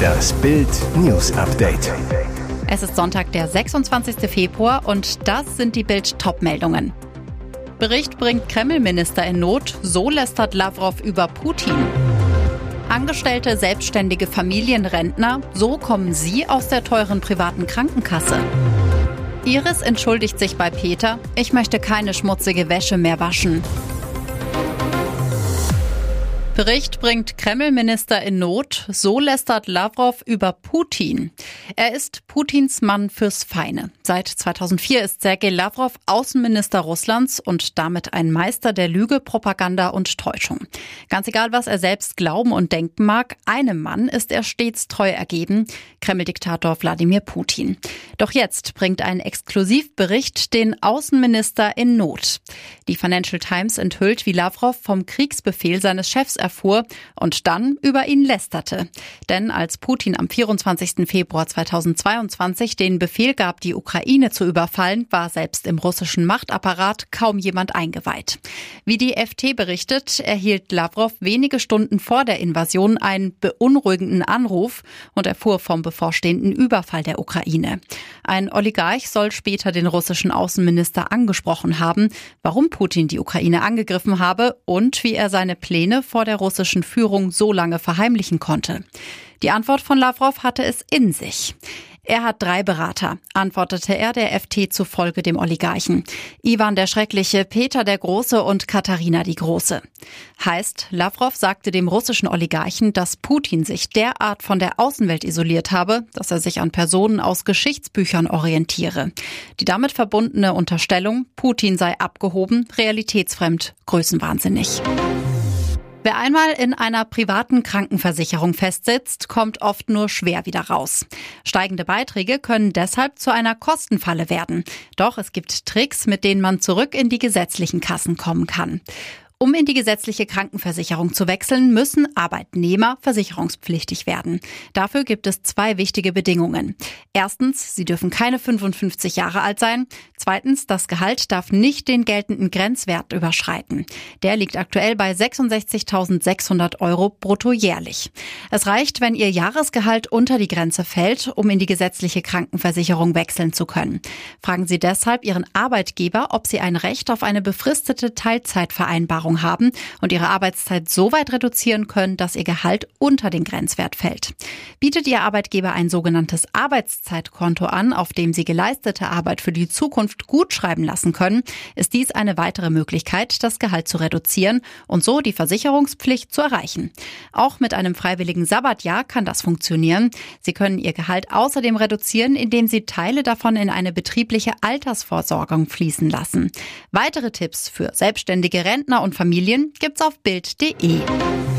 Das Bild News Update. Es ist Sonntag, der 26. Februar und das sind die Bild Top-Meldungen. Bericht bringt Kreml-Minister in Not, so lästert Lavrov über Putin. Angestellte, selbstständige Familienrentner, so kommen sie aus der teuren privaten Krankenkasse. Iris entschuldigt sich bei Peter, ich möchte keine schmutzige Wäsche mehr waschen. Bericht bringt Kreml-Minister in Not. So lästert Lavrov über Putin. Er ist Putins Mann fürs Feine. Seit 2004 ist Sergei Lavrov Außenminister Russlands und damit ein Meister der Lüge, Propaganda und Täuschung. Ganz egal, was er selbst glauben und denken mag, einem Mann ist er stets treu ergeben, Kreml-Diktator Wladimir Putin. Doch jetzt bringt ein Exklusivbericht den Außenminister in Not. Die Financial Times enthüllt, wie Lavrov vom Kriegsbefehl seines Chefs erfuhr und dann über ihn lästerte. Denn als Putin am 24. Februar 2022 den Befehl gab, die Ukraine zu überfallen, war selbst im russischen Machtapparat kaum jemand eingeweiht. Wie die FT berichtet, erhielt Lavrov wenige Stunden vor der Invasion einen beunruhigenden Anruf und erfuhr vom bevorstehenden Überfall der Ukraine. Ein Oligarch soll später den russischen Außenminister angesprochen haben, warum Putin die Ukraine angegriffen habe und wie er seine Pläne vor der russischen Führung so lange verheimlichen konnte. Die Antwort von Lavrov hatte es in sich. Er hat drei Berater, antwortete er der FT zufolge dem Oligarchen. Ivan der Schreckliche, Peter der Große und Katharina die Große. Heißt, Lavrov sagte dem russischen Oligarchen, dass Putin sich derart von der Außenwelt isoliert habe, dass er sich an Personen aus Geschichtsbüchern orientiere. Die damit verbundene Unterstellung, Putin sei abgehoben, realitätsfremd, größenwahnsinnig. Wer einmal in einer privaten Krankenversicherung festsitzt, kommt oft nur schwer wieder raus. Steigende Beiträge können deshalb zu einer Kostenfalle werden. Doch es gibt Tricks, mit denen man zurück in die gesetzlichen Kassen kommen kann. Um in die gesetzliche Krankenversicherung zu wechseln, müssen Arbeitnehmer versicherungspflichtig werden. Dafür gibt es zwei wichtige Bedingungen. Erstens, sie dürfen keine 55 Jahre alt sein. Zweitens, das Gehalt darf nicht den geltenden Grenzwert überschreiten. Der liegt aktuell bei 66.600 Euro brutto jährlich. Es reicht, wenn Ihr Jahresgehalt unter die Grenze fällt, um in die gesetzliche Krankenversicherung wechseln zu können. Fragen Sie deshalb Ihren Arbeitgeber, ob Sie ein Recht auf eine befristete Teilzeitvereinbarung Erfahrung haben und ihre Arbeitszeit so weit reduzieren können, dass ihr Gehalt unter den Grenzwert fällt. Bietet Ihr Arbeitgeber ein sogenanntes Arbeitszeitkonto an, auf dem Sie geleistete Arbeit für die Zukunft gut schreiben lassen können, ist dies eine weitere Möglichkeit, das Gehalt zu reduzieren und so die Versicherungspflicht zu erreichen. Auch mit einem freiwilligen Sabbatjahr kann das funktionieren. Sie können Ihr Gehalt außerdem reduzieren, indem Sie Teile davon in eine betriebliche Altersvorsorgung fließen lassen. Weitere Tipps für selbstständige Rentner und Familien gibt's auf Bild.de.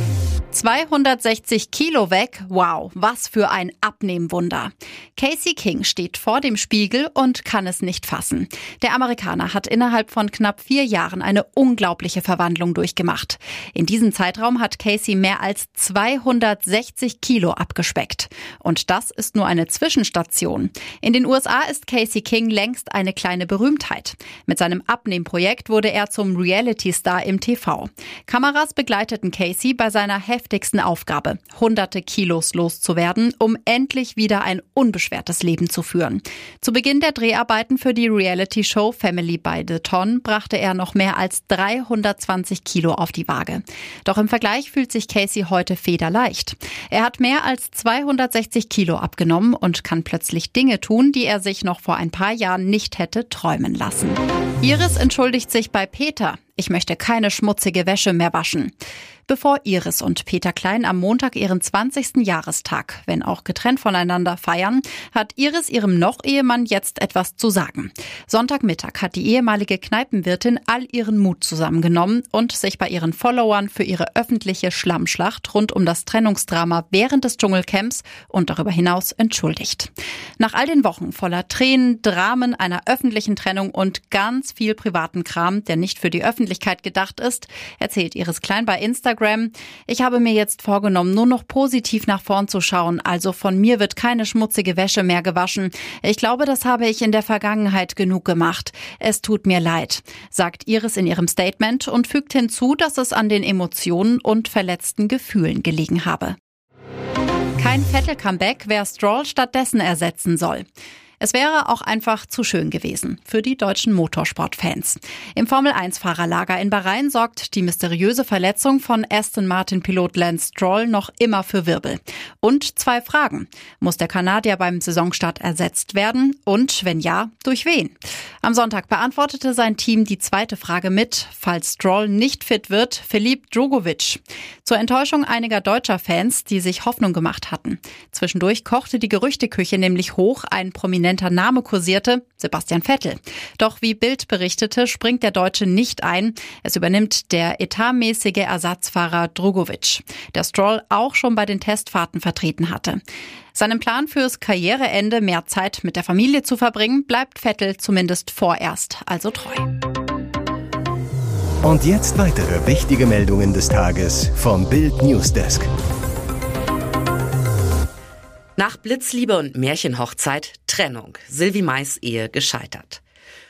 260 Kilo weg. Wow, was für ein Abnehmwunder. Casey King steht vor dem Spiegel und kann es nicht fassen. Der Amerikaner hat innerhalb von knapp vier Jahren eine unglaubliche Verwandlung durchgemacht. In diesem Zeitraum hat Casey mehr als 260 Kilo abgespeckt. Und das ist nur eine Zwischenstation. In den USA ist Casey King längst eine kleine Berühmtheit. Mit seinem Abnehmprojekt wurde er zum Reality-Star im TV. Kameras begleiteten Casey bei seiner heftigsten Aufgabe, hunderte Kilos loszuwerden, um endlich wieder ein unbeschwertes Leben zu führen. Zu Beginn der Dreharbeiten für die Reality-Show Family by the Ton brachte er noch mehr als 320 Kilo auf die Waage. Doch im Vergleich fühlt sich Casey heute federleicht. Er hat mehr als 260 Kilo abgenommen und kann plötzlich Dinge tun, die er sich noch vor ein paar Jahren nicht hätte träumen lassen. Iris entschuldigt sich bei Peter. Ich möchte keine schmutzige Wäsche mehr waschen bevor Iris und Peter Klein am Montag ihren 20. Jahrestag, wenn auch getrennt voneinander, feiern, hat Iris ihrem Noch-Ehemann jetzt etwas zu sagen. Sonntagmittag hat die ehemalige Kneipenwirtin all ihren Mut zusammengenommen und sich bei ihren Followern für ihre öffentliche Schlammschlacht rund um das Trennungsdrama während des Dschungelcamps und darüber hinaus entschuldigt. Nach all den Wochen voller Tränen, Dramen, einer öffentlichen Trennung und ganz viel privaten Kram, der nicht für die Öffentlichkeit gedacht ist, erzählt Iris Klein bei Instagram, Instagram. Ich habe mir jetzt vorgenommen, nur noch positiv nach vorn zu schauen. Also von mir wird keine schmutzige Wäsche mehr gewaschen. Ich glaube, das habe ich in der Vergangenheit genug gemacht. Es tut mir leid, sagt Iris in ihrem Statement und fügt hinzu, dass es an den Emotionen und verletzten Gefühlen gelegen habe. Kein Vettel-Comeback, wer Stroll stattdessen ersetzen soll. Es wäre auch einfach zu schön gewesen für die deutschen Motorsportfans. Im Formel-1-Fahrerlager in Bahrain sorgt die mysteriöse Verletzung von Aston Martin-Pilot Lance Stroll noch immer für Wirbel. Und zwei Fragen. Muss der Kanadier beim Saisonstart ersetzt werden? Und wenn ja, durch wen? Am Sonntag beantwortete sein Team die zweite Frage mit, falls Stroll nicht fit wird, Filip Drogovic. Zur Enttäuschung einiger deutscher Fans, die sich Hoffnung gemacht hatten. Zwischendurch kochte die Gerüchteküche nämlich hoch, ein prominenter prominenter Name kursierte, Sebastian Vettel. Doch wie Bild berichtete, springt der Deutsche nicht ein. Es übernimmt der etatmäßige Ersatzfahrer Drogovic, der Stroll auch schon bei den Testfahrten vertreten hatte. Seinem Plan fürs Karriereende mehr Zeit mit der Familie zu verbringen, bleibt Vettel zumindest vorerst also treu. Und jetzt weitere wichtige Meldungen des Tages vom Bild Newsdesk. Nach Blitzliebe und Märchenhochzeit Trennung. Sylvie Mais Ehe gescheitert.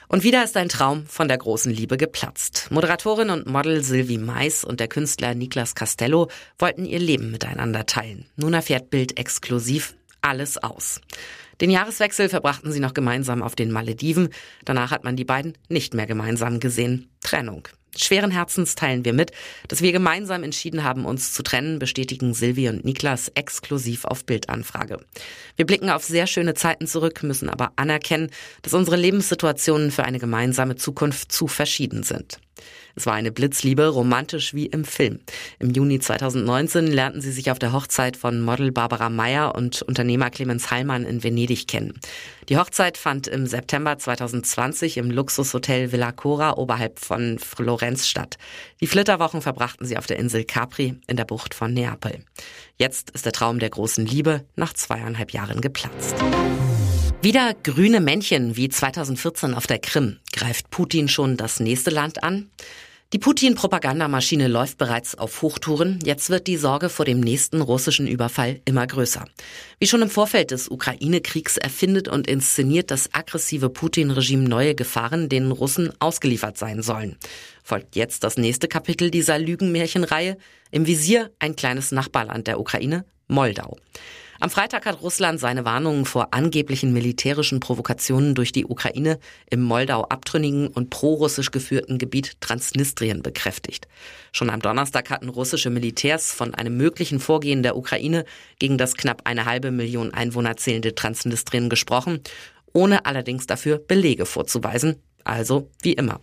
Und wieder ist ein Traum von der großen Liebe geplatzt. Moderatorin und Model Sylvie Mais und der Künstler Niklas Castello wollten ihr Leben miteinander teilen. Nun erfährt Bild exklusiv alles aus. Den Jahreswechsel verbrachten sie noch gemeinsam auf den Malediven. Danach hat man die beiden nicht mehr gemeinsam gesehen. Trennung. Schweren Herzens teilen wir mit, dass wir gemeinsam entschieden haben, uns zu trennen, bestätigen Silvi und Niklas exklusiv auf Bildanfrage. Wir blicken auf sehr schöne Zeiten zurück, müssen aber anerkennen, dass unsere Lebenssituationen für eine gemeinsame Zukunft zu verschieden sind. Es war eine Blitzliebe, romantisch wie im Film. Im Juni 2019 lernten sie sich auf der Hochzeit von Model Barbara Meyer und Unternehmer Clemens Heilmann in Venedig kennen. Die Hochzeit fand im September 2020 im Luxushotel Villa Cora oberhalb von Florenz statt. Die Flitterwochen verbrachten sie auf der Insel Capri in der Bucht von Neapel. Jetzt ist der Traum der großen Liebe nach zweieinhalb Jahren geplatzt. Wieder grüne Männchen wie 2014 auf der Krim. Greift Putin schon das nächste Land an? Die Putin-Propagandamaschine läuft bereits auf Hochtouren. Jetzt wird die Sorge vor dem nächsten russischen Überfall immer größer. Wie schon im Vorfeld des Ukraine-Kriegs erfindet und inszeniert das aggressive Putin-Regime neue Gefahren, denen Russen ausgeliefert sein sollen. Folgt jetzt das nächste Kapitel dieser Lügenmärchenreihe. Im Visier ein kleines Nachbarland der Ukraine, Moldau. Am Freitag hat Russland seine Warnungen vor angeblichen militärischen Provokationen durch die Ukraine im Moldau abtrünnigen und prorussisch geführten Gebiet Transnistrien bekräftigt. Schon am Donnerstag hatten russische Militärs von einem möglichen Vorgehen der Ukraine gegen das knapp eine halbe Million Einwohner zählende Transnistrien gesprochen, ohne allerdings dafür Belege vorzuweisen, also wie immer.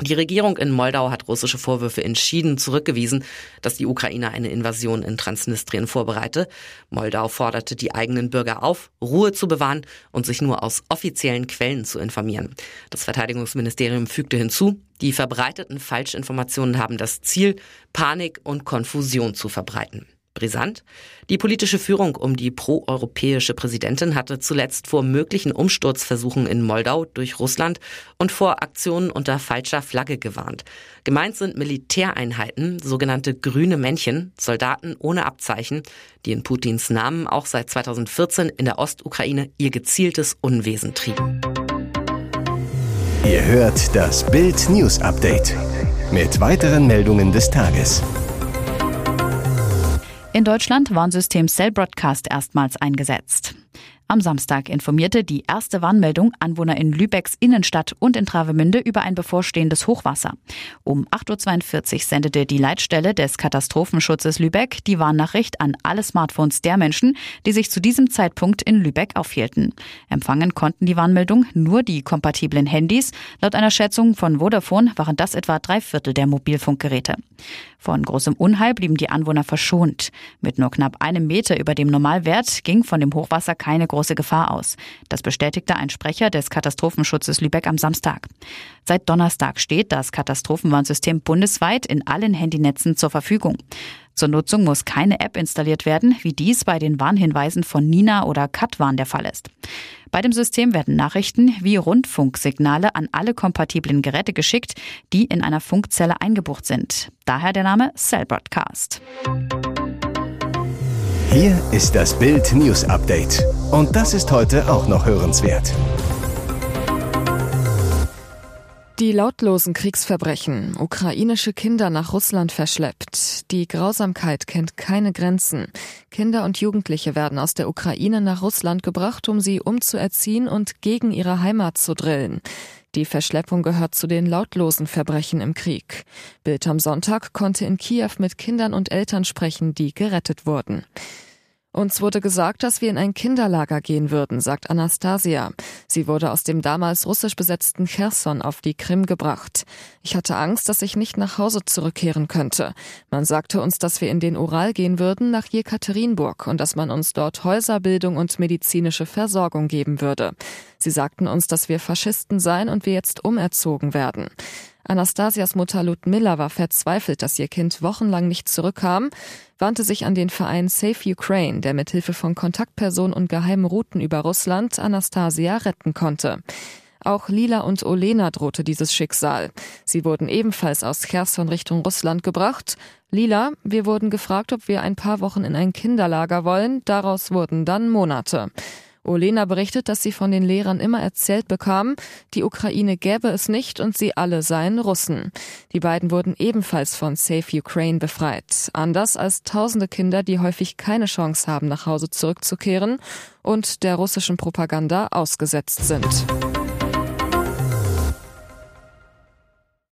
Die Regierung in Moldau hat russische Vorwürfe entschieden zurückgewiesen, dass die Ukraine eine Invasion in Transnistrien vorbereite. Moldau forderte die eigenen Bürger auf, Ruhe zu bewahren und sich nur aus offiziellen Quellen zu informieren. Das Verteidigungsministerium fügte hinzu, die verbreiteten Falschinformationen haben das Ziel, Panik und Konfusion zu verbreiten. Brisant. Die politische Führung um die proeuropäische Präsidentin hatte zuletzt vor möglichen Umsturzversuchen in Moldau durch Russland und vor Aktionen unter falscher Flagge gewarnt. Gemeint sind Militäreinheiten, sogenannte grüne Männchen, Soldaten ohne Abzeichen, die in Putins Namen auch seit 2014 in der Ostukraine ihr gezieltes Unwesen trieben. Ihr hört das Bild News Update mit weiteren Meldungen des Tages. In Deutschland Warnsystem Cell Broadcast erstmals eingesetzt. Am Samstag informierte die erste Warnmeldung Anwohner in Lübecks Innenstadt und in Travemünde über ein bevorstehendes Hochwasser. Um 8.42 Uhr sendete die Leitstelle des Katastrophenschutzes Lübeck die Warnnachricht an alle Smartphones der Menschen, die sich zu diesem Zeitpunkt in Lübeck aufhielten. Empfangen konnten die Warnmeldung nur die kompatiblen Handys. Laut einer Schätzung von Vodafone waren das etwa drei Viertel der Mobilfunkgeräte. Von großem Unheil blieben die Anwohner verschont. Mit nur knapp einem Meter über dem Normalwert ging von dem Hochwasser keine große große Gefahr aus. Das bestätigte ein Sprecher des Katastrophenschutzes Lübeck am Samstag. Seit Donnerstag steht das Katastrophenwarnsystem bundesweit in allen Handynetzen zur Verfügung. Zur Nutzung muss keine App installiert werden, wie dies bei den Warnhinweisen von Nina oder Katwarn der Fall ist. Bei dem System werden Nachrichten wie Rundfunksignale an alle kompatiblen Geräte geschickt, die in einer Funkzelle eingebucht sind. Daher der Name Cell Broadcast. Hier ist das Bild News Update. Und das ist heute auch noch hörenswert. Die lautlosen Kriegsverbrechen, ukrainische Kinder nach Russland verschleppt. Die Grausamkeit kennt keine Grenzen. Kinder und Jugendliche werden aus der Ukraine nach Russland gebracht, um sie umzuerziehen und gegen ihre Heimat zu drillen. Die Verschleppung gehört zu den lautlosen Verbrechen im Krieg. Bild am Sonntag konnte in Kiew mit Kindern und Eltern sprechen, die gerettet wurden. Uns wurde gesagt, dass wir in ein Kinderlager gehen würden, sagt Anastasia. Sie wurde aus dem damals russisch besetzten Cherson auf die Krim gebracht. Ich hatte Angst, dass ich nicht nach Hause zurückkehren könnte. Man sagte uns, dass wir in den Ural gehen würden nach Jekaterinburg und dass man uns dort Häuserbildung und medizinische Versorgung geben würde. Sie sagten uns, dass wir Faschisten seien und wir jetzt umerzogen werden. Anastasias Mutter Ludmilla war verzweifelt, dass ihr Kind wochenlang nicht zurückkam, wandte sich an den Verein Safe Ukraine, der mithilfe von Kontaktpersonen und geheimen Routen über Russland Anastasia retten konnte. Auch Lila und Olena drohte dieses Schicksal. Sie wurden ebenfalls aus Cherson Richtung Russland gebracht. Lila, wir wurden gefragt, ob wir ein paar Wochen in ein Kinderlager wollen. Daraus wurden dann Monate. Olena berichtet, dass sie von den Lehrern immer erzählt bekam, die Ukraine gäbe es nicht und sie alle seien Russen. Die beiden wurden ebenfalls von Safe Ukraine befreit. Anders als tausende Kinder, die häufig keine Chance haben, nach Hause zurückzukehren und der russischen Propaganda ausgesetzt sind.